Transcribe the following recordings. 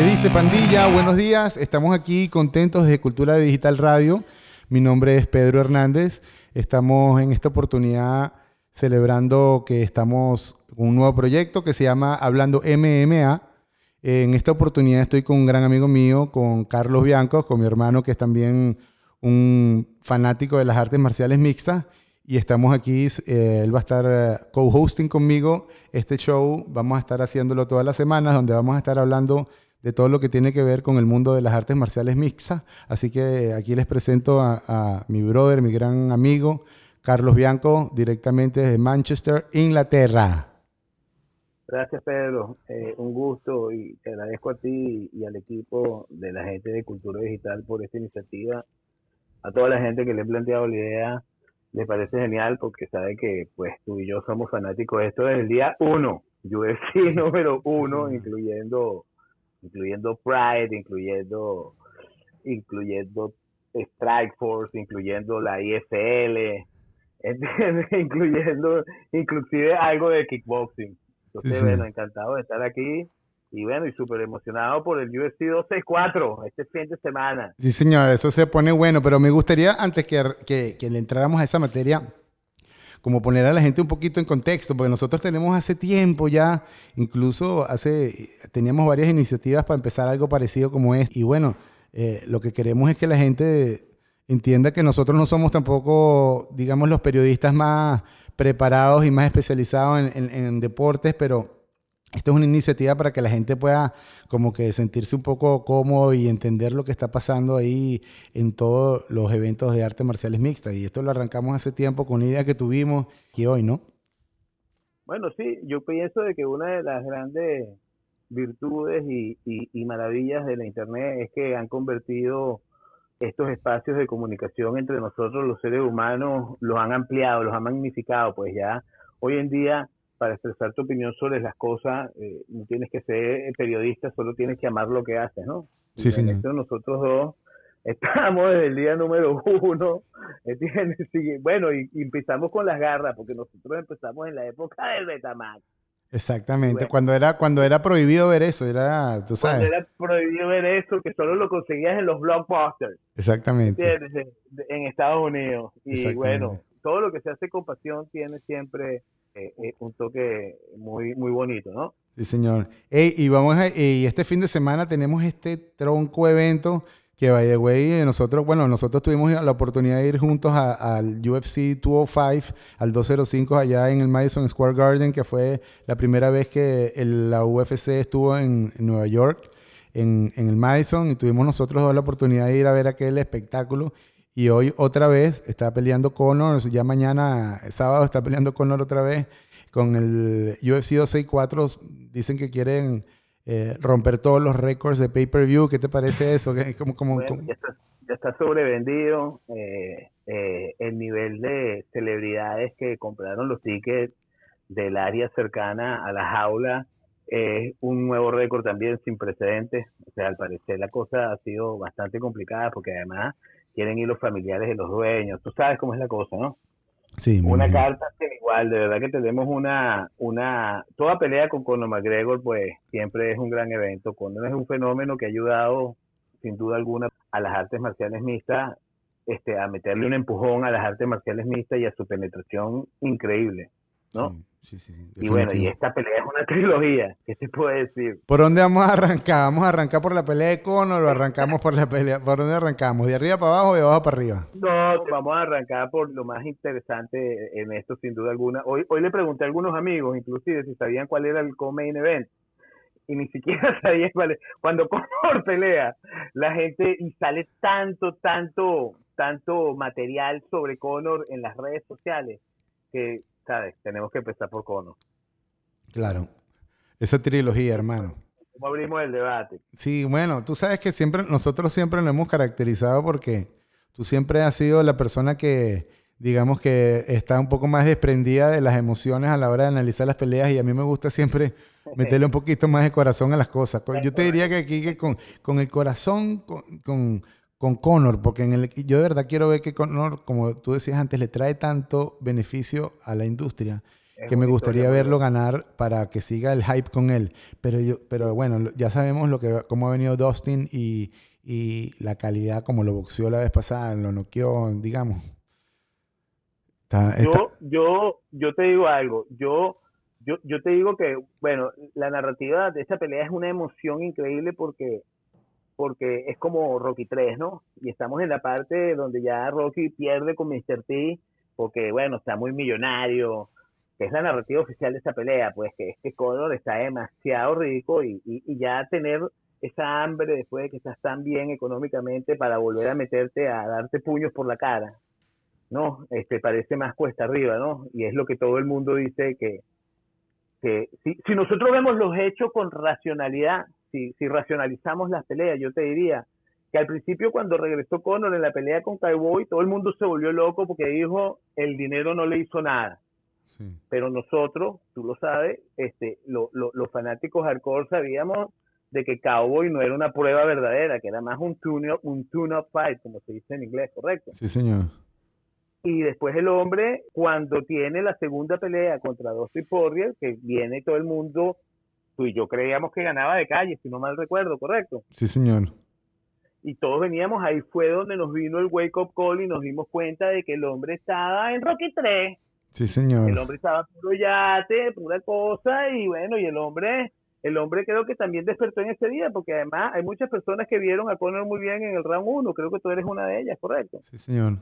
¿Qué dice pandilla? Buenos días. Estamos aquí contentos de Cultura Digital Radio. Mi nombre es Pedro Hernández. Estamos en esta oportunidad celebrando que estamos un nuevo proyecto que se llama Hablando MMA. En esta oportunidad estoy con un gran amigo mío, con Carlos Bianco, con mi hermano que es también un fanático de las artes marciales mixtas. Y estamos aquí, eh, él va a estar eh, co-hosting conmigo este show. Vamos a estar haciéndolo todas las semanas, donde vamos a estar hablando de todo lo que tiene que ver con el mundo de las artes marciales mixtas. Así que aquí les presento a, mi brother, mi gran amigo, Carlos Bianco, directamente desde Manchester, Inglaterra. Gracias, Pedro. Eh, un gusto y te agradezco a ti y al equipo de la gente de Cultura Digital por esta iniciativa. A toda la gente que le he planteado la idea, le parece genial porque sabe que pues tú y yo somos fanáticos de esto desde el día uno. UFC número uno, incluyendo incluyendo Pride, incluyendo, incluyendo Strike Force, incluyendo la IFL, incluyendo inclusive algo de kickboxing. Entonces, bueno, encantado de estar aquí y bueno, y súper emocionado por el UFC 264 este fin de semana. Sí, señor, eso se pone bueno, pero me gustaría, antes que, que, que le entráramos a esa materia, como poner a la gente un poquito en contexto, porque nosotros tenemos hace tiempo ya, incluso hace, teníamos varias iniciativas para empezar algo parecido como es. Y bueno, eh, lo que queremos es que la gente entienda que nosotros no somos tampoco, digamos, los periodistas más preparados y más especializados en deportes, pero esto es una iniciativa para que la gente pueda como que sentirse un poco cómodo y entender lo que está pasando ahí en todos los eventos de artes marciales mixtas. Y esto lo arrancamos hace tiempo con una idea que tuvimos y hoy, ¿no? Bueno, sí, yo pienso de que una de las grandes virtudes y, y maravillas de la Internet es que han convertido estos espacios de comunicación entre nosotros los seres humanos, los han ampliado, los han magnificado, pues ya hoy en día para expresar tu opinión sobre las cosas, eh, no tienes que ser periodista, solo tienes que amar lo que haces, ¿no? Sí, sí. Nosotros dos estamos desde el día número uno, bueno, y, empezamos con las garras, porque nosotros empezamos en la época del Betamax. Exactamente, cuando era cuando era prohibido ver eso, era, tú sabes. Cuando era prohibido ver eso, que solo lo conseguías en los blockbusters. Exactamente. En Estados Unidos. Y bueno, todo lo que se hace con pasión tiene siempre eh, eh, un toque muy, muy bonito, ¿no? Sí, señor. y vamos y este fin de semana tenemos este tronco evento que, by the way, nosotros, bueno, nosotros tuvimos la oportunidad de ir juntos al UFC 205, al 205 allá en el Madison Square Garden, que fue la primera vez que la UFC estuvo en, Nueva York, en, en, el Madison, y tuvimos nosotros la oportunidad de ir a ver aquel espectáculo. Y hoy otra vez está peleando Conor, ya mañana, sábado, está peleando Conor otra vez con el UFC 264. Dicen que quieren eh, romper todos los récords de pay-per-view. ¿Qué te parece eso? Como, como, Ya, está, sobrevendido. Eh, eh, el nivel de celebridades que compraron los tickets del área cercana a la jaula es un nuevo récord también sin precedentes. O sea, al parecer la cosa ha sido bastante complicada porque además quieren ir los familiares de los dueños. Tú sabes cómo es la cosa, ¿no? Sí, una carta sin igual, de verdad que tenemos una, una, toda pelea con Conor McGregor, pues siempre es un gran evento. Conor es un fenómeno que ha ayudado, sin duda alguna, a las artes marciales mixtas, este, a meterle un empujón a las artes marciales mixtas y a su penetración increíble, ¿no? y bueno, y esta pelea es una trilogía, ¿qué se puede decir? ¿Por dónde vamos a arrancar? ¿Vamos a arrancar por la pelea de Conor o arrancamos por la pelea? ¿Por dónde arrancamos? ¿De arriba para abajo o de abajo para arriba? No, vamos a arrancar por lo más interesante en esto, sin duda alguna. Hoy, hoy le pregunté a algunos amigos, inclusive, si sabían cuál era el co-main event. Y ni siquiera sabían cuál es. Cuando Conor pelea, la gente, y sale tanto, tanto, tanto material sobre Conor en las redes sociales, que tenemos que empezar por Cono. Claro. Esa trilogía, hermano. ¿Cómo abrimos el debate? Sí, bueno, tú sabes que siempre, nosotros siempre nos hemos caracterizado porque tú siempre has sido la persona que, digamos que está un poco más desprendida de las emociones a la hora de analizar las peleas y a mí me gusta siempre meterle un poquito más de corazón a las cosas. Yo te diría que aquí que con, con el corazón, con con Conor, porque en el, yo de verdad quiero ver que Conor, como tú decías antes, le trae tanto beneficio a la industria que me gustaría verlo ganar para que siga el hype con él. Pero yo, pero bueno, ya sabemos lo que cómo ha venido Dustin y, y la calidad como lo boxeó la vez pasada, lo noqueó, digamos. Yo, yo, yo te digo algo, yo, yo, yo te digo que, bueno, la narrativa de esta pelea es una emoción increíble porque porque es como Rocky 3, ¿no? Y estamos en la parte donde ya Rocky pierde con Mr. T, porque, bueno, está muy millonario, que es la narrativa oficial de esta pelea, pues que este Conor está demasiado rico y, y, ya tener esa hambre después de que estás tan bien económicamente para volver a meterte a darte puños por la cara, ¿no? Este parece más cuesta arriba, ¿no? Y es lo que todo el mundo dice que, que si, si nosotros vemos los hechos con racionalidad, si, si racionalizamos las peleas, yo te diría que al principio cuando regresó Conor en la pelea con Cowboy, todo el mundo se volvió loco porque dijo el dinero no le hizo nada. Pero nosotros, tú lo sabes, este, los fanáticos hardcore sabíamos de que Cowboy no era una prueba verdadera, que era más un tune-up un tune fight, como se dice en inglés, ¿correcto? Sí, señor. Y después el hombre, cuando tiene la segunda pelea contra Dusty Poirier, que viene todo el mundo y yo creíamos que ganaba de calle, si no mal recuerdo, ¿correcto? Sí, señor. Y todos veníamos, ahí fue donde nos vino el wake up call y nos dimos cuenta de que el hombre estaba en Rocky 3. Sí, señor. El hombre estaba puro yate, pura cosa, y bueno, y el hombre, el hombre creo que también despertó en ese día, porque además hay muchas personas que vieron a Conor muy bien en el round 1, creo que tú eres una de ellas, ¿correcto? Sí, señor.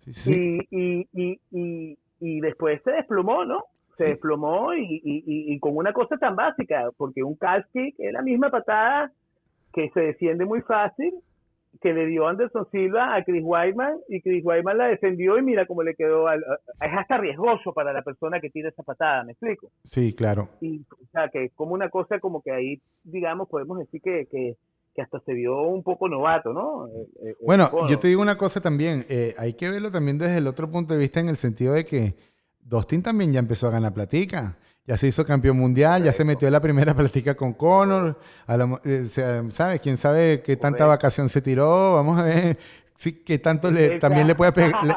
Sí, sí. Y, y, y, y después se desplomó, ¿no? Se desplomó y, y, y, con una cosa tan básica, porque un calf kick es la misma patada que se defiende muy fácil, que le dio Anderson Silva a Chris Weidman y Chris Weidman la defendió y mira cómo le quedó. Al, es hasta riesgoso para la persona que tira esa patada, ¿me explico? Sí, claro. Y, o sea, que es como una cosa como que ahí, digamos, podemos decir que, que, que hasta se vio un poco novato, ¿no? Eh, eh, bueno, yo te digo una cosa también, eh, hay que verlo también desde el otro punto de vista en el sentido de que Dustin también ya empezó a ganar platica. Ya se hizo campeón mundial, ya se metió en la primera platica con Conor. Eh, ¿Sabes? ¿Quién sabe qué tanta vacación se tiró? Vamos a ver sí, qué tanto le, también le puede,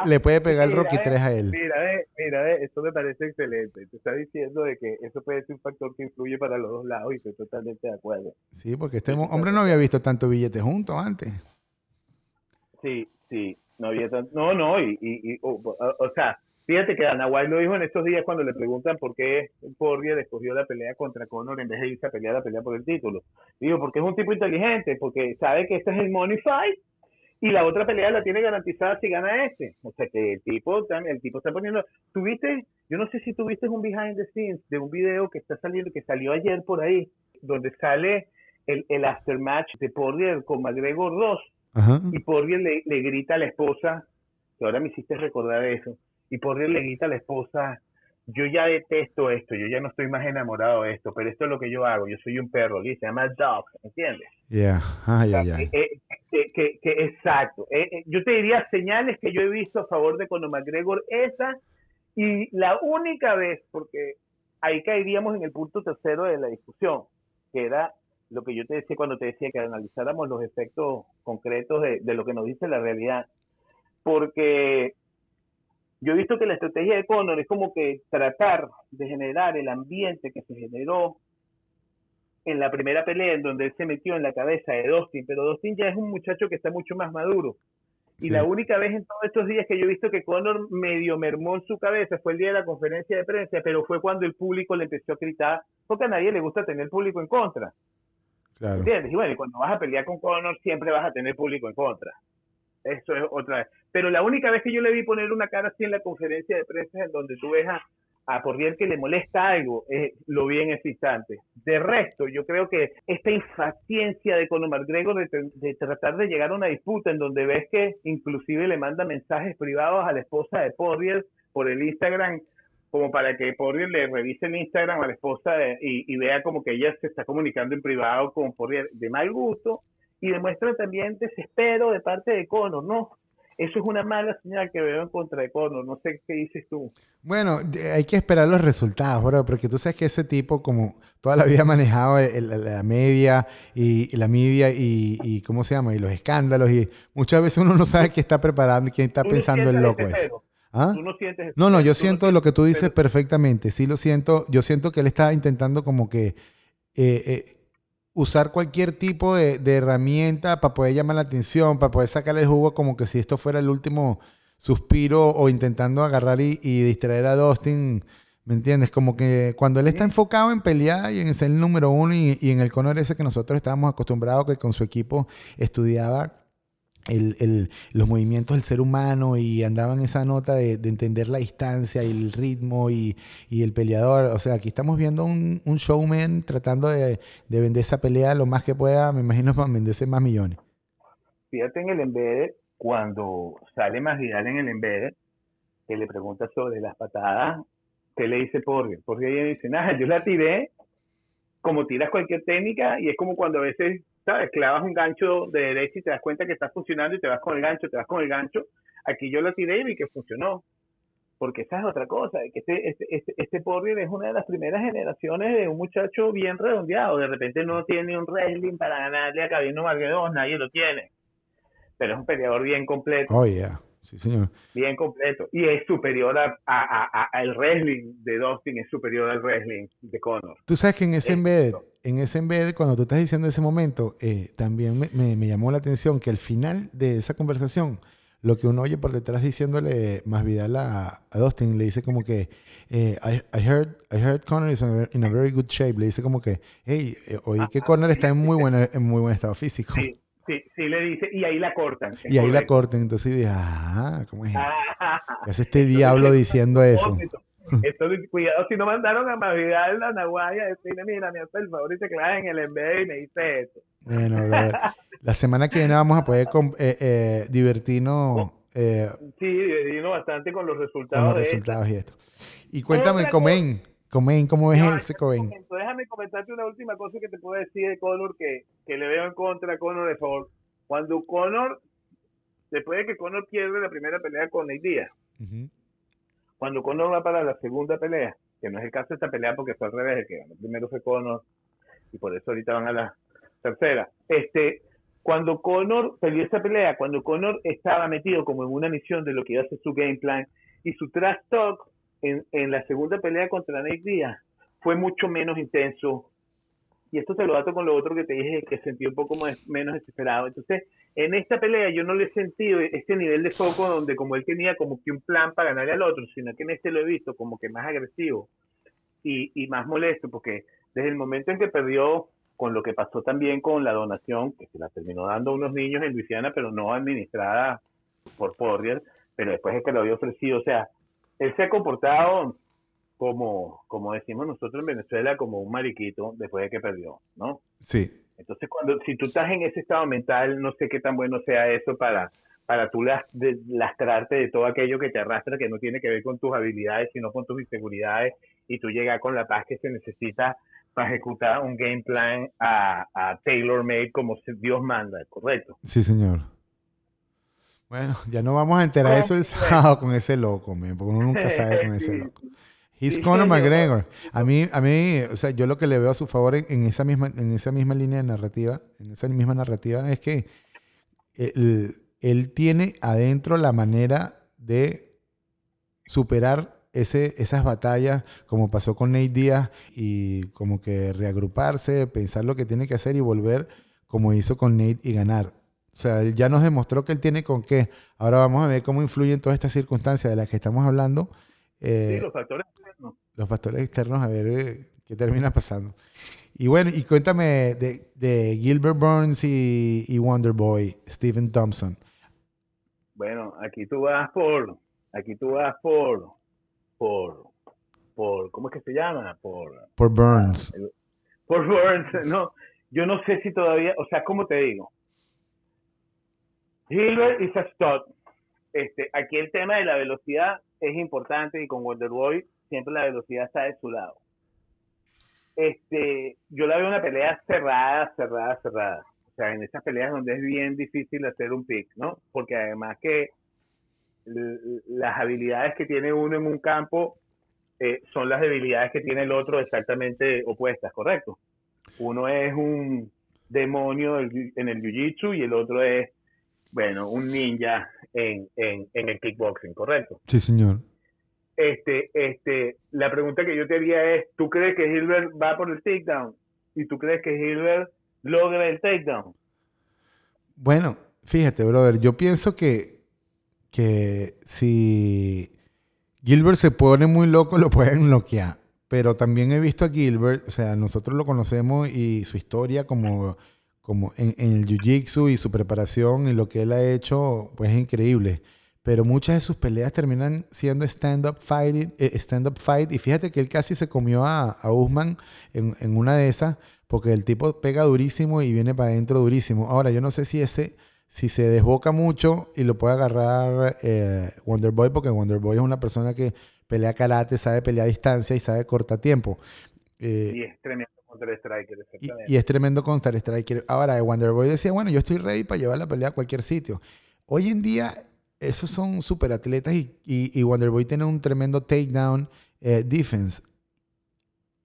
le, puede pegar el Rocky 3 a él. Mira, mira, esto me parece excelente. Te está diciendo de que eso puede ser un factor que influye para los dos lados y estoy totalmente de acuerdo. Sí, porque este hombre no había visto tanto billetes juntos antes. Sí, sí, no había tanto. No, no, y, y, o sea Fíjate que White lo dijo en estos días cuando le preguntan por qué Poirier escogió la pelea contra Conor en vez de irse a pelear la pelea por el título. Digo, porque es un tipo inteligente, porque sabe que este es el money fight y la otra pelea la tiene garantizada si gana este. O sea que el tipo, el tipo está poniendo. Tuviste, yo no sé si tuviste un behind the scenes de un video que está saliendo, que salió ayer por ahí, donde sale el, el aftermatch de Poirier con McGregor 2 y Poirier le, le grita a la esposa, que ahora me hiciste recordar eso y por le grita a la esposa, yo ya detesto esto, yo ya no estoy más enamorado de esto, pero esto es lo que yo hago, yo soy un perro, se llama dog, ¿entiendes? Yeah, ay, ay, Que, exacto. Eh, eh, yo te diría señales que yo he visto a favor de Conor McGregor, esa, y la única vez, porque ahí caeríamos en el punto tercero de la discusión, que era lo que yo te decía cuando te decía que analizáramos los efectos concretos de, de lo que nos dice la realidad, porque yo he visto que la estrategia de Conor es como que tratar de generar el ambiente que se generó en la primera pelea en donde él se metió en la cabeza de Dustin, pero Dustin ya es un muchacho que está mucho más maduro. Y la única vez en todos estos días que yo he visto que Conor medio mermó en su cabeza fue el día de la conferencia de prensa, pero fue cuando el público le empezó a gritar, porque a nadie le gusta tener público en contra. Claro. ¿Entiendes? Y bueno, cuando vas a pelear con Conor siempre vas a tener público en contra. Eso es otra vez. Pero la única vez que yo le vi poner una cara así en la conferencia de prensa en donde tú ves a, a Porrier que le molesta algo, lo vi en. De resto, yo creo que esta impaciencia de Conor McGregor de, de, tratar de llegar a una disputa en donde ves que inclusive le manda mensajes privados a la esposa de Porrier por el Instagram como para que Porrier le revise el Instagram a la esposa y, y, vea como que ella se está comunicando en privado con Porrier de mal gusto y demuestra también desespero de parte de Conor, ¿no? Eso es una mala señal que veo en contra de Conor. No sé qué dices tú. Bueno, hay que esperar los resultados, bro, porque tú sabes que ese tipo, como toda la vida ha manejado la media y, la media y, ¿cómo se llama? Y los escándalos y muchas veces uno no sabe qué está preparando, quién está pensando el loco. ¿Ah? Tú no sientes No, no, yo siento lo que tú dices perfectamente. Sí lo siento. Yo siento que él está intentando como que eh, eh, usar cualquier tipo de, herramienta para poder llamar la atención, para poder sacarle el jugo como que si esto fuera el último suspiro o intentando agarrar y, distraer a Dustin. ¿Me entiendes? Como que cuando él está enfocado en pelear y en ser el número uno y, y en el Conor ese que nosotros estábamos acostumbrados que con su equipo estudiaba el, los movimientos del ser humano y andaban esa nota de, entender la distancia y el ritmo y, el peleador. O sea, aquí estamos viendo un, showman tratando de, vender esa pelea lo más que pueda, me imagino, para venderse más millones. Fíjate en el Embedded, cuando sale más Vidal en el Embedded, que le pregunta sobre las patadas, ¿qué le dice Porque Porque ella dice, nada, yo la tiré como tiras cualquier técnica y es como cuando a veces ¿sabes? Clavas un gancho de derecha y te das cuenta que está funcionando y te vas con el gancho, te vas con el gancho. Aquí yo lo tiré y vi que funcionó. Porque esa es otra cosa, que este, este, este, este es una de las primeras generaciones de un muchacho bien redondeado. De repente no tiene un wrestling para ganarle a Cabino Marguerón, nadie lo tiene. Pero es un peleador bien completo. Oh, yeah. Sí, señor. Bien completo. Y es superior a, a, a, el wrestling de Dustin, es superior al wrestling de Conor. Tú sabes que en ese embed, en ese embed, cuando tú estás diciendo ese momento, eh, también me, me, llamó la atención que al final de esa conversación, lo que uno oye por detrás diciéndole más Vidal a, a Dustin, le dice como que, eh, I, I, heard, I heard Conor is in a very good shape. Le dice como que, hey, eh, oí que Conor está en muy, buena, en muy buen estado físico. Sí. Sí, sí le dice, y ahí la cortan. Y ahí la cortan, entonces dije, ah, ¿cómo es esto? ¿Qué hace este diablo diciendo eso? Esto, cuidado si no mandaron a Mavidal la Naguaya, decirle, mira, me hace el favor y te clavas en el embed y me dice eso. Bueno, la semana que viene vamos a poder eh, eh, divertirnos. Eh, sí, divertirnos bastante con los resultados. Con los resultados y esto. Y cuéntame, Comen, Comen, ¿cómo ves ese Comen? Déjame comentarte una última cosa que te puedo decir de Conor que, que le veo en contra a Conor de favor. Cuando Conor, después de que Conor pierde la primera pelea con Nate Díaz, cuando Conor va para la segunda pelea, que no es el caso de esta pelea porque fue al revés, el que ganó primero fue Conor y por eso ahorita van a la tercera. Este, cuando Conor perdió esa pelea, cuando Conor estaba metido como en una misión de lo que iba a ser su game plan y su trash talk en, en la segunda pelea contra Nate Díaz fue mucho menos intenso, y esto te lo dato con lo otro que te dije, que sentí un poco más, menos desesperado. Entonces, en esta pelea yo no le he sentido este nivel de foco donde como él tenía como que un plan para ganarle al otro, sino que en este lo he visto como que más agresivo y, y más molesto, porque desde el momento en que perdió con lo que pasó también con la donación, que se la terminó dando a unos niños en Luisiana, pero no administrada por Porrier, pero después es que lo había ofrecido, o sea, él se ha comportado como, como decimos nosotros en Venezuela, como un mariquito después de que perdió, ¿no? Sí. Entonces, cuando, si tú estás en ese estado mental, no sé qué tan bueno sea eso para, para tú lastrarte de todo aquello que te arrastra, que no tiene que ver con tus habilidades, sino con tus inseguridades, y tú llegas con la paz que se necesita para ejecutar un game plan a, a tailor-made como Dios manda, ¿correcto? Sí, señor. Bueno, ya no vamos a enterar eso el sábado con ese loco, porque uno nunca sabe con ese loco. He's Conor McGregor. A mí, a mí, o sea, yo lo que le veo a su favor en, esa misma, en esa misma línea de narrativa, en esa misma narrativa, es que él, tiene adentro la manera de superar ese, esas batallas, como pasó con Nate Díaz, y como que reagruparse, pensar lo que tiene que hacer y volver como hizo con Nate y ganar. O sea, él ya nos demostró que él tiene con qué. Ahora vamos a ver cómo influyen todas estas circunstancias de las que estamos hablando. Eh, sí, los factores los factores externos a ver eh, qué termina pasando. Y bueno, y cuéntame de, de Gilbert Burns y, y Wonderboy, Stephen Thompson. Bueno, aquí tú vas por, aquí tú vas por, por, por, ¿cómo es que se llama? Por, por Burns. por Burns, no. Yo no sé si todavía, o sea, ¿cómo te digo? Gilbert y a Este, aquí el tema de la velocidad es importante y con Wonderboy siempre la velocidad está de su lado. Este, yo la veo una pelea cerrada, cerrada, cerrada. O sea, en esas peleas donde es bien difícil hacer un pick, ¿no? Porque además que las habilidades que tiene uno en un campo eh, son las debilidades que tiene el otro exactamente opuestas, ¿correcto? Uno es un demonio en el jiu-jitsu y el otro es bueno, un ninja en, en, en el kickboxing, ¿correcto? Sí, señor. Este, este, la pregunta que yo te haría es, ¿tú crees que Hilbert va por el takedown? ¿Y tú crees que Hilbert logra el takedown? Bueno, fíjate, brother, yo pienso que, que si Gilbert se pone muy loco, lo pueden bloquear. Pero también he visto a Gilbert, o sea, nosotros lo conocemos y su historia como, como en, el Jiu-Jitsu y su preparación y lo que él ha hecho, pues es increíble pero muchas de sus peleas terminan siendo stand-up fight, eh, stand -up fight. Y fíjate que él casi se comió a, a Usman en, una de esas, porque el tipo pega durísimo y viene para adentro durísimo. Ahora, yo no sé si ese, si se desboca mucho y lo puede agarrar eh, Wonderboy, porque Wonderboy es una persona que pelea karate, sabe pelear a distancia y sabe cortar tiempo. Eh, y es tremendo striker, y, y, es tremendo contra striker. Ahora, Wonderboy decía, bueno, yo estoy ready para llevar la pelea a cualquier sitio. Hoy en día esos son super atletas y, y, Wonderboy tiene un tremendo takedown eh, defense.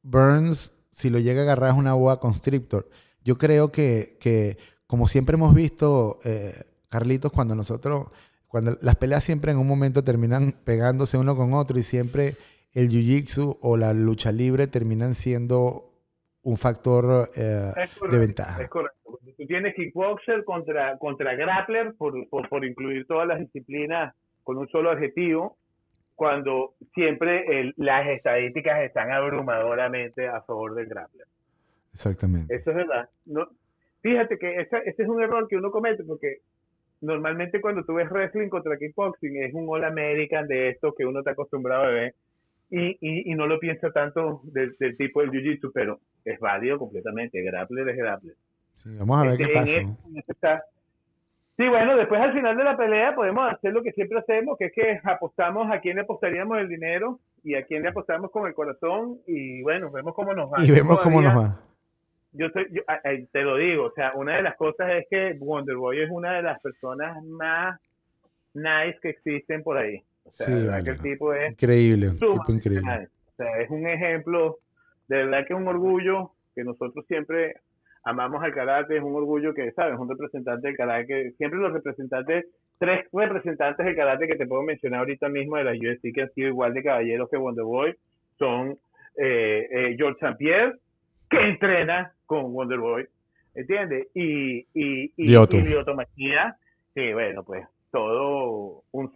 Burns, si lo llega a agarrar, es una boa constrictor. Yo creo que, que como siempre hemos visto, eh, Carlitos, cuando nosotros, cuando las peleas siempre en un momento terminan pegándose uno con otro y siempre el jiu-jitsu o la lucha libre terminan siendo un factor eh, de ventaja. Es correcto tú tienes kickboxer contra, contra grappler, por, por, incluir todas las disciplinas con un solo objetivo, cuando siempre las estadísticas están abrumadoramente a favor del grappler. Exactamente. Eso es verdad. No, fíjate que ese, ese es un error que uno comete porque normalmente cuando tú ves wrestling contra kickboxing es un All American de esto que uno está acostumbrado a ver y, y, y no lo piensa tanto del, del tipo del Jiu-Jitsu, pero es válido completamente. Grappler es grappler vamos a ver qué pasa. Sí, bueno, después al final de la pelea podemos hacer lo que siempre hacemos, que es que apostamos a quién le apostaríamos el dinero y a quién le apostamos con el corazón y bueno, vemos cómo nos va. Y vemos cómo nos va. Yo, te lo digo, o sea, una de las cosas es que Wonderboy es una de las personas más nice que existen por ahí. O sea, sí, que el tipo es increíble, tipo increíble. O sea, es un ejemplo, de verdad que es un orgullo que nosotros siempre amamos al karate, es un orgullo que, ¿sabes? Un representante del karate, siempre los representantes, tres representantes del karate que te puedo mencionar ahorita mismo de la UFC que han sido igual de caballeros que Wonderboy, son eh, eh, George St. Pierre, que entrena con Wonderboy, ¿entiendes? Y, y, y, Lyoto. que bueno, pues todo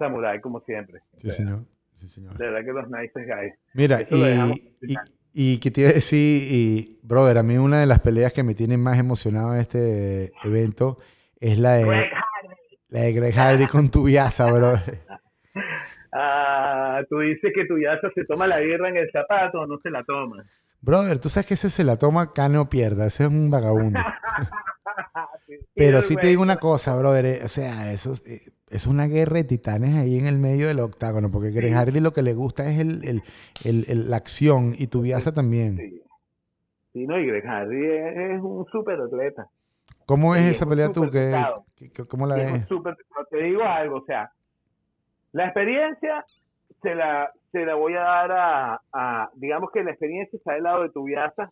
samurái como siempre. Sí, señor. Sí, señor. De verdad que los nice guys. Mira, y, y que te iba a decir, y, brother, a mí una de las peleas que me tienen más emocionado en este evento es la de Greg Hardy, la de Greg Hardy con Tubiasa, brother. Ah, tú dices que Tubiasa se toma la birra en el zapato o no se la toma. Brother, tú sabes que ese se la toma cano o pierda, ese es un vagabundo. Pero sí te digo una cosa, brother, eh, o sea, eso eh, es, una guerra de titanes ahí en el medio del octágono, porque Greg Hardy lo que le gusta es el, el, la acción y tu Tubiasa también. Sí. no, y Greg Hardy es, un súper atleta. ¿Cómo es esa pelea tú? ¿Qué, cómo la ves? te digo algo, o sea, la experiencia se la, se la voy a dar a, digamos que la experiencia está del lado de tu Tubiasa,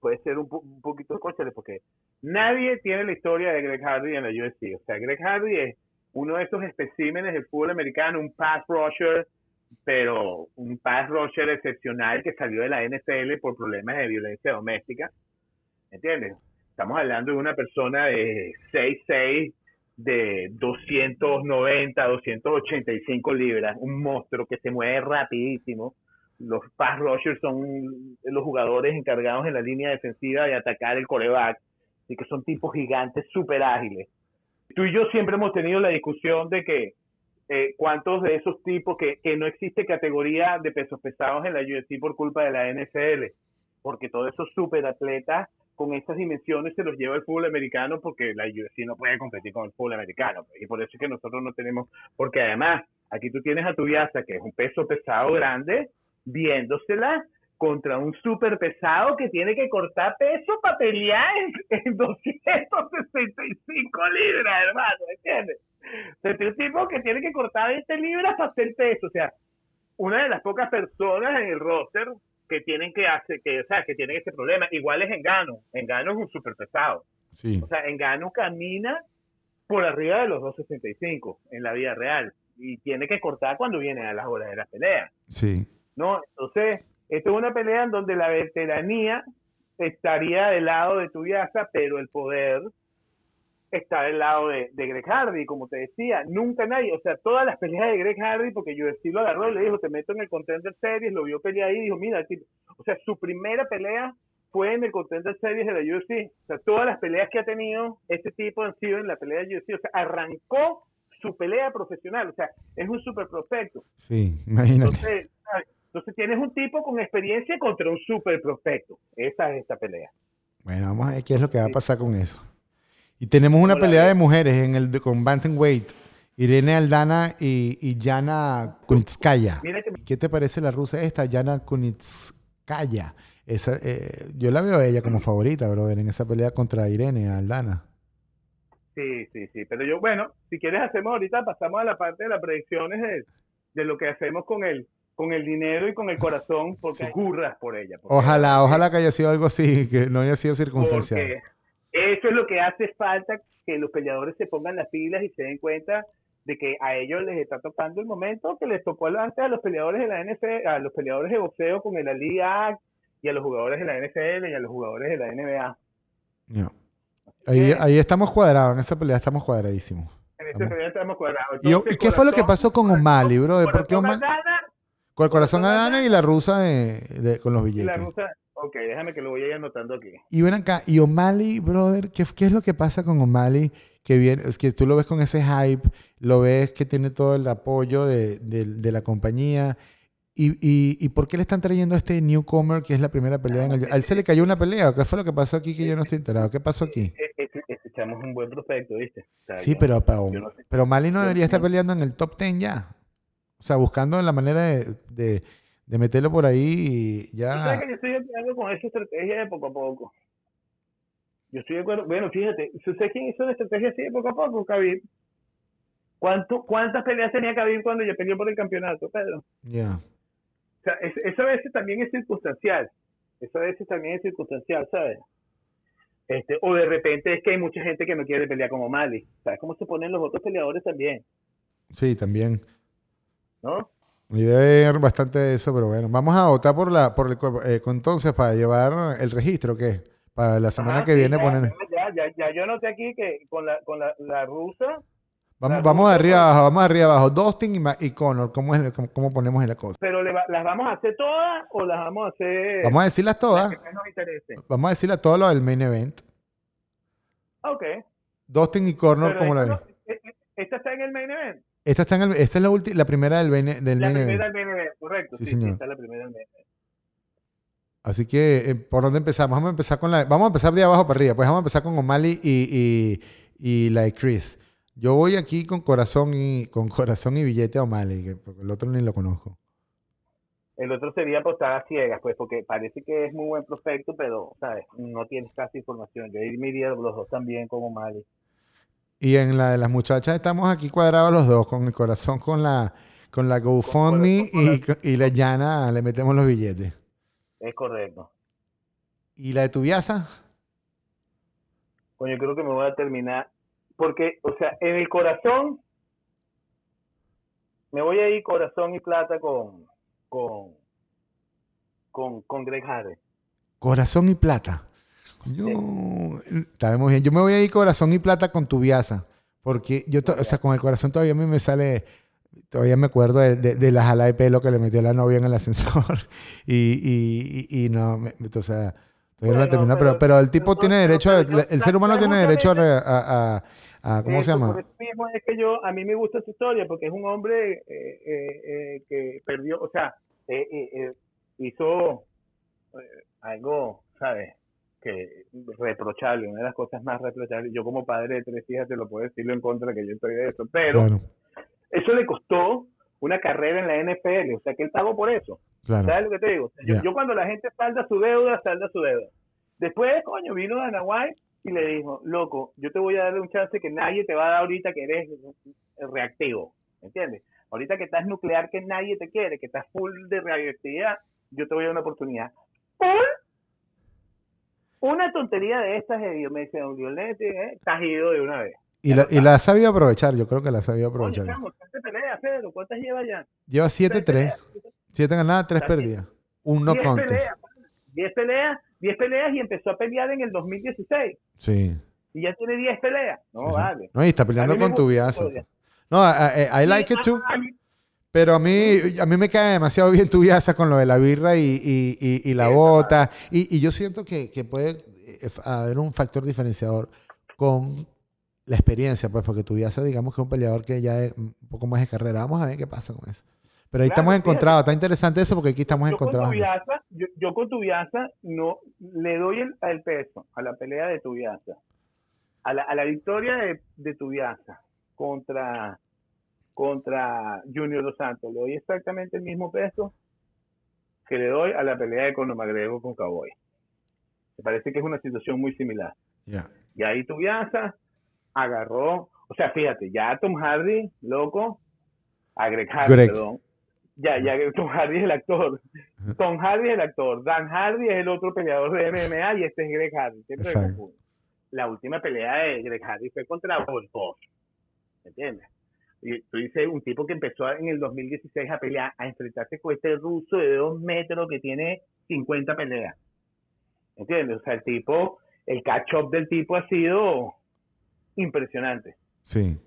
puede ser un, un poquito de porque nadie tiene la historia de Greg Hardy en la UFC. O sea, Greg Hardy es uno de esos especímenes del fútbol americano, un pass rusher, pero un pass rusher excepcional que salió de la NFL por problemas de violencia doméstica. ¿Entiendes? Estamos hablando de una persona de 6'6", de 290, 285 libras, un monstruo que se mueve rapidísimo, los pass rushers son los jugadores encargados en la línea defensiva de atacar el coreback, y que son tipos gigantes súper ágiles. Tú y yo siempre hemos tenido la discusión de que eh, cuántos de esos tipos, que, que no existe categoría de pesos pesados en la UFC por culpa de la NFL, porque todos esos super atletas con estas dimensiones se los lleva el fútbol americano porque la UFC no puede competir con el fútbol americano. Y por eso es que nosotros no tenemos, porque además aquí tú tienes a tu Tubiasa, que es un peso pesado grande, viéndosela contra un súper pesado que tiene que cortar peso para pelear en, 265 libras, hermano, ¿entiendes? Es un tipo que tiene que cortar 20 libras para hacer peso, o sea, una de las pocas personas en el roster que tienen que hacer, que, o sea, que tienen ese problema. Igual es Engano, Engano es un súper pesado. Sí. O sea, Engano camina por arriba de los 265 en la vida real. Y tiene que cortar cuando viene a las horas de la pelea. Sí. ¿No? Entonces, esto es una pelea en donde la veteranía estaría del lado de Tubiasa, pero el poder está del lado de, Greg Hardy, como te decía, nunca nadie, o sea, todas las peleas de Greg Hardy, porque yo lo agarró, le dijo, te meto en el Contender Series, lo vio pelear ahí y dijo, mira, o sea, su primera pelea fue en el Contender Series de la UFC, o sea, todas las peleas que ha tenido este tipo han sido en la pelea de UFC, o sea, arrancó su pelea profesional, o sea, es un super prospecto. Sí, imagínate. Entonces tienes un tipo con experiencia contra un super prospecto, esa es esta pelea. Bueno, vamos a ver qué es lo que va a pasar con eso. Y tenemos una pelea de mujeres en el con Bantamweight. Irene Aldana y, y Yana Kunitskaya. ¿Qué te parece la rusa esta, Yana Kunitskaya? Esa, eh, yo la veo a ella como favorita, brother, en esa pelea contra Irene Aldana. Sí, sí, sí. Pero yo, bueno, si quieres hacemos ahorita, pasamos a la parte de las predicciones de, de lo que hacemos con el, con el dinero y con el corazón, porque curras por ella. ojalá, ojalá que haya sido algo así, que no haya sido circunstancial. Eso es lo que hace falta, que los peleadores se pongan las pilas y se den cuenta de que a ellos les está tocando el momento que les tocó antes a los peleadores de la NFL, a los peleadores de boxeo con el Ali y a los jugadores de la NFL y a los jugadores de la NBA. Ahí, ahí, estamos cuadrados, en esa pelea estamos cuadradísimos. En esa pelea estamos cuadrados. ¿Y qué fue lo que pasó con O'Malley, bro? ¿Por qué O'Malley? Con el corazón a Dana y la rusa de, con los billetes. la rusa, Ok, déjame que lo voy a ir anotando aquí. Y ven acá, y O'Malley, brother, ¿qué, ¿qué, es lo que pasa con O'Malley? Que viene, es que tú lo ves con ese hype, lo ves que tiene todo el apoyo de, de, la compañía. Y, y, y, por qué le están trayendo a este newcomer que es la primera pelea en el... ¿A él se le cayó una pelea? ¿Qué fue lo que pasó aquí que yo no estoy enterado? ¿Qué pasó aquí? Echamos un buen prospecto, ¿viste? sí, pero, pero, pero O'Malley no debería estar peleando en el top 10 ya. O sea, buscando la manera de de meterlo por ahí y ya. ¿Sabes que yo estoy de acuerdo con esa estrategia de poco a poco? Yo estoy de acuerdo. Bueno, fíjate, ¿usted quién hizo una estrategia así de poco a poco, Khabib? ¿Cuánto, ¿Cuántas peleas tenía Khabib cuando yo peleó por el campeonato, Pedro? Ya. O sea, eso a veces también es circunstancial. Eso a veces también es circunstancial, ¿sabes? Este, o de repente es que hay mucha gente que no quiere pelear como Mali. ¿Sabes cómo se ponen los otros peleadores también? Sí, también. ¿No? Y debe haber bastante de eso, pero bueno, vamos a votar por la por el eh, entonces para llevar el registro, ¿qué? Para la semana que viene poner. Ya, ya, ya, yo noté aquí que con la, con la, la rusa. Vamos, vamos arriba abajo, vamos arriba abajo. Dustin y, y Connor, ¿cómo, es, cómo, ponemos en la cosa? Pero ¿las vamos a hacer todas o las vamos a hacer? Vamos a decirlas todas. vamos a decirlas todas lo del main event. Ok. Dustin y Connor, ¿cómo la ves? E, e, ¿Esta está en el main event? Esta, está en esta es la, la primera del, del La primera del main correcto. Sí, señor. esta es la primera del main Así que, eh, ¿por dónde empezamos? Vamos a empezar con la... Vamos a empezar de abajo para arriba. Pues vamos a empezar con O'Malley y, y, y, la de Chris. Yo voy aquí con corazón y con corazón y billete a O'Malley, que el otro ni lo conozco. El otro sería apostar ciegas, pues, porque parece que es muy buen prospecto, pero, ¿sabes? No tienes casi información. Yo iría los dos también con O'Malley. Y en la de las muchachas estamos aquí cuadrados los dos, con el corazón con la, con la GoFundMe y, y la llana le metemos los billetes. Es correcto. ¿Y la de tu viaza? Coño, creo que me voy a terminar. Porque, o sea, en el corazón, me voy a ir corazón y plata con, con, con, con Greg Harris. Corazón y plata. Yo, bien. Yo me voy a ir corazón y plata con tu viaza. Porque yo, o sea, con el corazón todavía a mí me sale, todavía me acuerdo de, de, la jala de pelo que le metió la novia en el ascensor. y, y, y, no, o sea, todavía no termina. Pero, pero el tipo tiene derecho, el ser humano tiene derecho a, a, ¿cómo se llama? es que yo, a mí me gusta su historia porque es un hombre eh, eh, eh, que perdió, o sea, hizo algo, ¿sabes? Que reprochable, una de las cosas más reprochables. Yo como padre de tres hijas te lo puedo decirlo en contra que yo estoy de eso, pero eso le costó una carrera en la NFL, o sea que él pagó por eso. ¿Sabes lo que te digo? Yo, cuando la gente salda su deuda, salda su deuda. Después, coño, vino Dana White y le dijo, loco, yo te voy a darle un chance que nadie te va a dar ahorita que eres reactivo, ¿entiendes? Ahorita que estás nuclear, que nadie te quiere, que estás full de radioactividad, yo te voy a dar una oportunidad. Full una tontería de estas de Diomedes ¿eh? estás ido de una vez. Y la, y la ha sabido aprovechar, yo creo que la ha sabido aprovechar. ¿cuántas peleas, Pedro? ¿Cuántas lleva ya? Lleva Tres 7-3. peleas. 7 ganadas, 3 Está perdidas. Un no contest. peleas, 10 peleas, 10 peleas y empezó a pelear en el 2016. Sí. Y ya tiene 10 peleas. No, Sí, sí. vale. No, y está peleando me con tu todavía. No, I, I- I like it too. A mí- Pero a mí, a mí me cae demasiado bien tu Viasa con lo de la birra y, y- y- y la Sí, bota. Y, y yo siento que, que puede eh, haber un factor diferenciador con la experiencia, pues, porque tu Viasa, digamos que es un peleador que ya es un poco más de carrera. Vamos a ver qué pasa con eso. Pero ahí Claro, estamos encontrados. Está interesante eso porque aquí estamos yo encontrados. yo, yo con Tubiasa no le doy el, el peso a la pelea de Tubiasa. A la, a la victoria de, de Tubiasa contra, contra Junior Dos Santos, le doy exactamente el mismo peso que le doy a la pelea de Conor McGregor con Cowboy. Me parece que es una situación muy similar. Ya. Y ahí Tubiasa agarró, o sea, fíjate, ya Tom Hardy, loco, a Greg Hardy, Greg. perdón. Ya, ya Tom Hardy es el actor. Tom Hardy es el actor. Dan Hardy es el otro peleador de MMA y este es Greg Hardy. Siempre me. La última pelea de Greg Hardy fue contra Volkov. ¿Me entiendes? Tú dices, un tipo que empezó en el 2016 a pelear, a enfrentarse con este ruso de dos metros que tiene 50 peleas. ¿Entiendes? O sea, el tipo, el catch-up del tipo ha sido impresionante. Sí.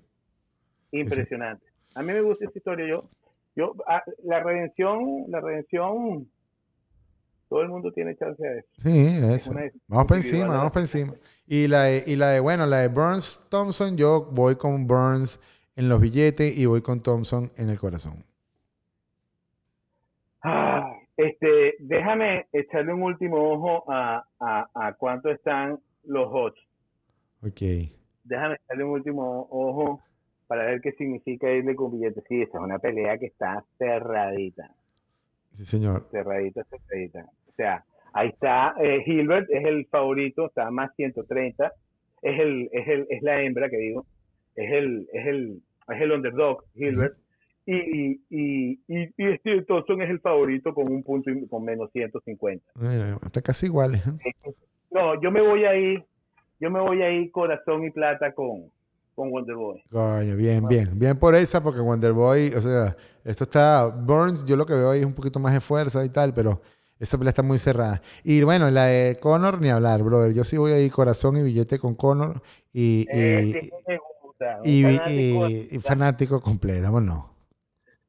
Impresionante. A mí me gusta esa historia. Yo, yo, ah, la redención, la redención, todo el mundo tiene chance de eso. Sí, eso. una Vamos para encima, vamos para encima. Y la, de, y la de, bueno, la de Burns Thompson, yo voy con Burns en los billetes y voy con Thompson en el corazón. Ah, este, déjame echarle un último ojo a, a, a cuánto están los odds. Ok. Déjame echarle un último ojo para ver qué significa irle con billetes. Sí, esa es una pelea que está cerradita. Sí, señor. cerradita, cerradita. O sea, ahí está eh, Hilbert, es el favorito, está más 130. Es el, es el, es la hembra que digo. Es el, es el, es el underdog, Hilbert. Y, y, y, y, Steve Thompson es el favorito con un punto y- con menos 150. Eh, Está casi igual. ¿eh? No, yo me voy ahí, yo me voy ahí corazón y plata con, con Wonderboy. Coño, bien, bien. Bien por esa, porque Wonderboy, o sea, esto está. Burns, yo lo que veo ahí es un poquito más de fuerza y tal, pero esa pelea está muy cerrada. Y bueno, la de Conor, ni hablar, brother. Yo sí voy ahí corazón y billete con Conor y, me y, fanático. y- fanático completo, vámonos.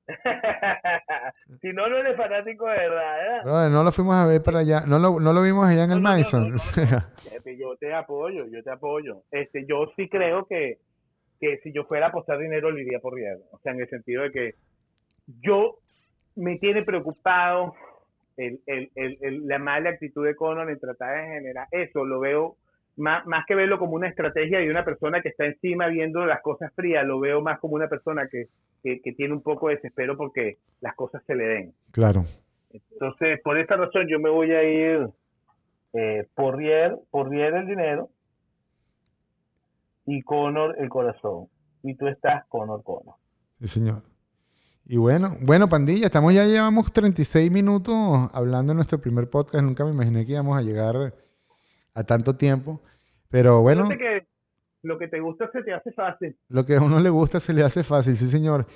si no, no eres fanático de verdad, ¿verdad? Brother, no lo fuimos a ver para allá, no lo, no lo vimos allá en el No, Madison. Yo te apoyo, yo te apoyo. Este, yo sí creo que, que si yo fuera a apostar dinero, lo iría por riesgo. O sea, en el sentido de que yo me tiene preocupado el, el, el, el- la mala actitud de Conor en tratar de generar eso. Lo veo más, más que verlo como una estrategia de una persona que está encima viendo las cosas frías, lo veo más como una persona que, que, que tiene un poco de desespero porque las cosas se le den. claro. Entonces, por esta razón yo me voy a ir eh, por Rier, por Rier el dinero y Conor el corazón. Y tú estás Conor Conor. Sí, señor. Y bueno, bueno, pandilla, estamos ya llevamos 36 minutos hablando en nuestro primer podcast. Nunca me imaginé que íbamos a llegar a tanto tiempo. Pero bueno, que lo que te gusta se te hace fácil. lo que a uno le gusta se le hace fácil, sí, señor.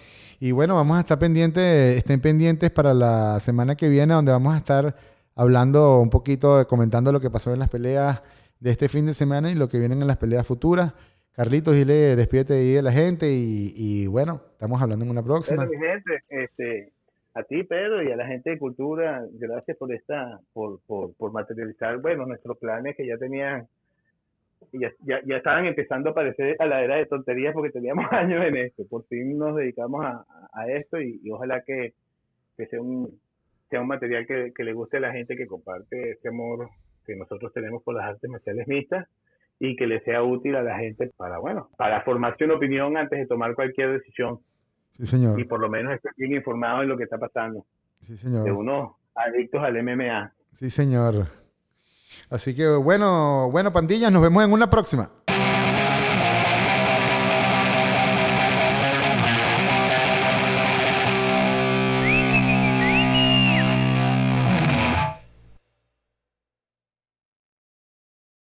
Y bueno, vamos a estar pendientes, estén pendientes para la semana que viene, donde vamos a estar hablando un poquito, comentando lo que pasó en las peleas de este fin de semana y lo que vienen en las peleas futuras. Carlitos, dile, despídete ahí de la gente y, y bueno, estamos hablando en una próxima. Pero, mi gente, este, a ti, Pedro, y a la gente de Cultura, gracias por esta, por, por, por materializar, bueno, nuestros planes que ya tenían, ya, ya, ya estaban empezando a parecer a la era de tonterías porque teníamos años en esto. Por fin nos dedicamos a, a esto y, y ojalá que, que sea un sea un material que, que le guste a la gente que comparte este amor que nosotros tenemos por las artes marciales mixtas y que le sea útil a la gente para, bueno, para formarse una opinión antes de tomar cualquier decisión Sí, señor. y por lo menos estar bien informado en lo que está pasando Sí, de unos adictos al MMA. Sí, señor. Así que bueno, bueno, pandillas, nos vemos en una próxima.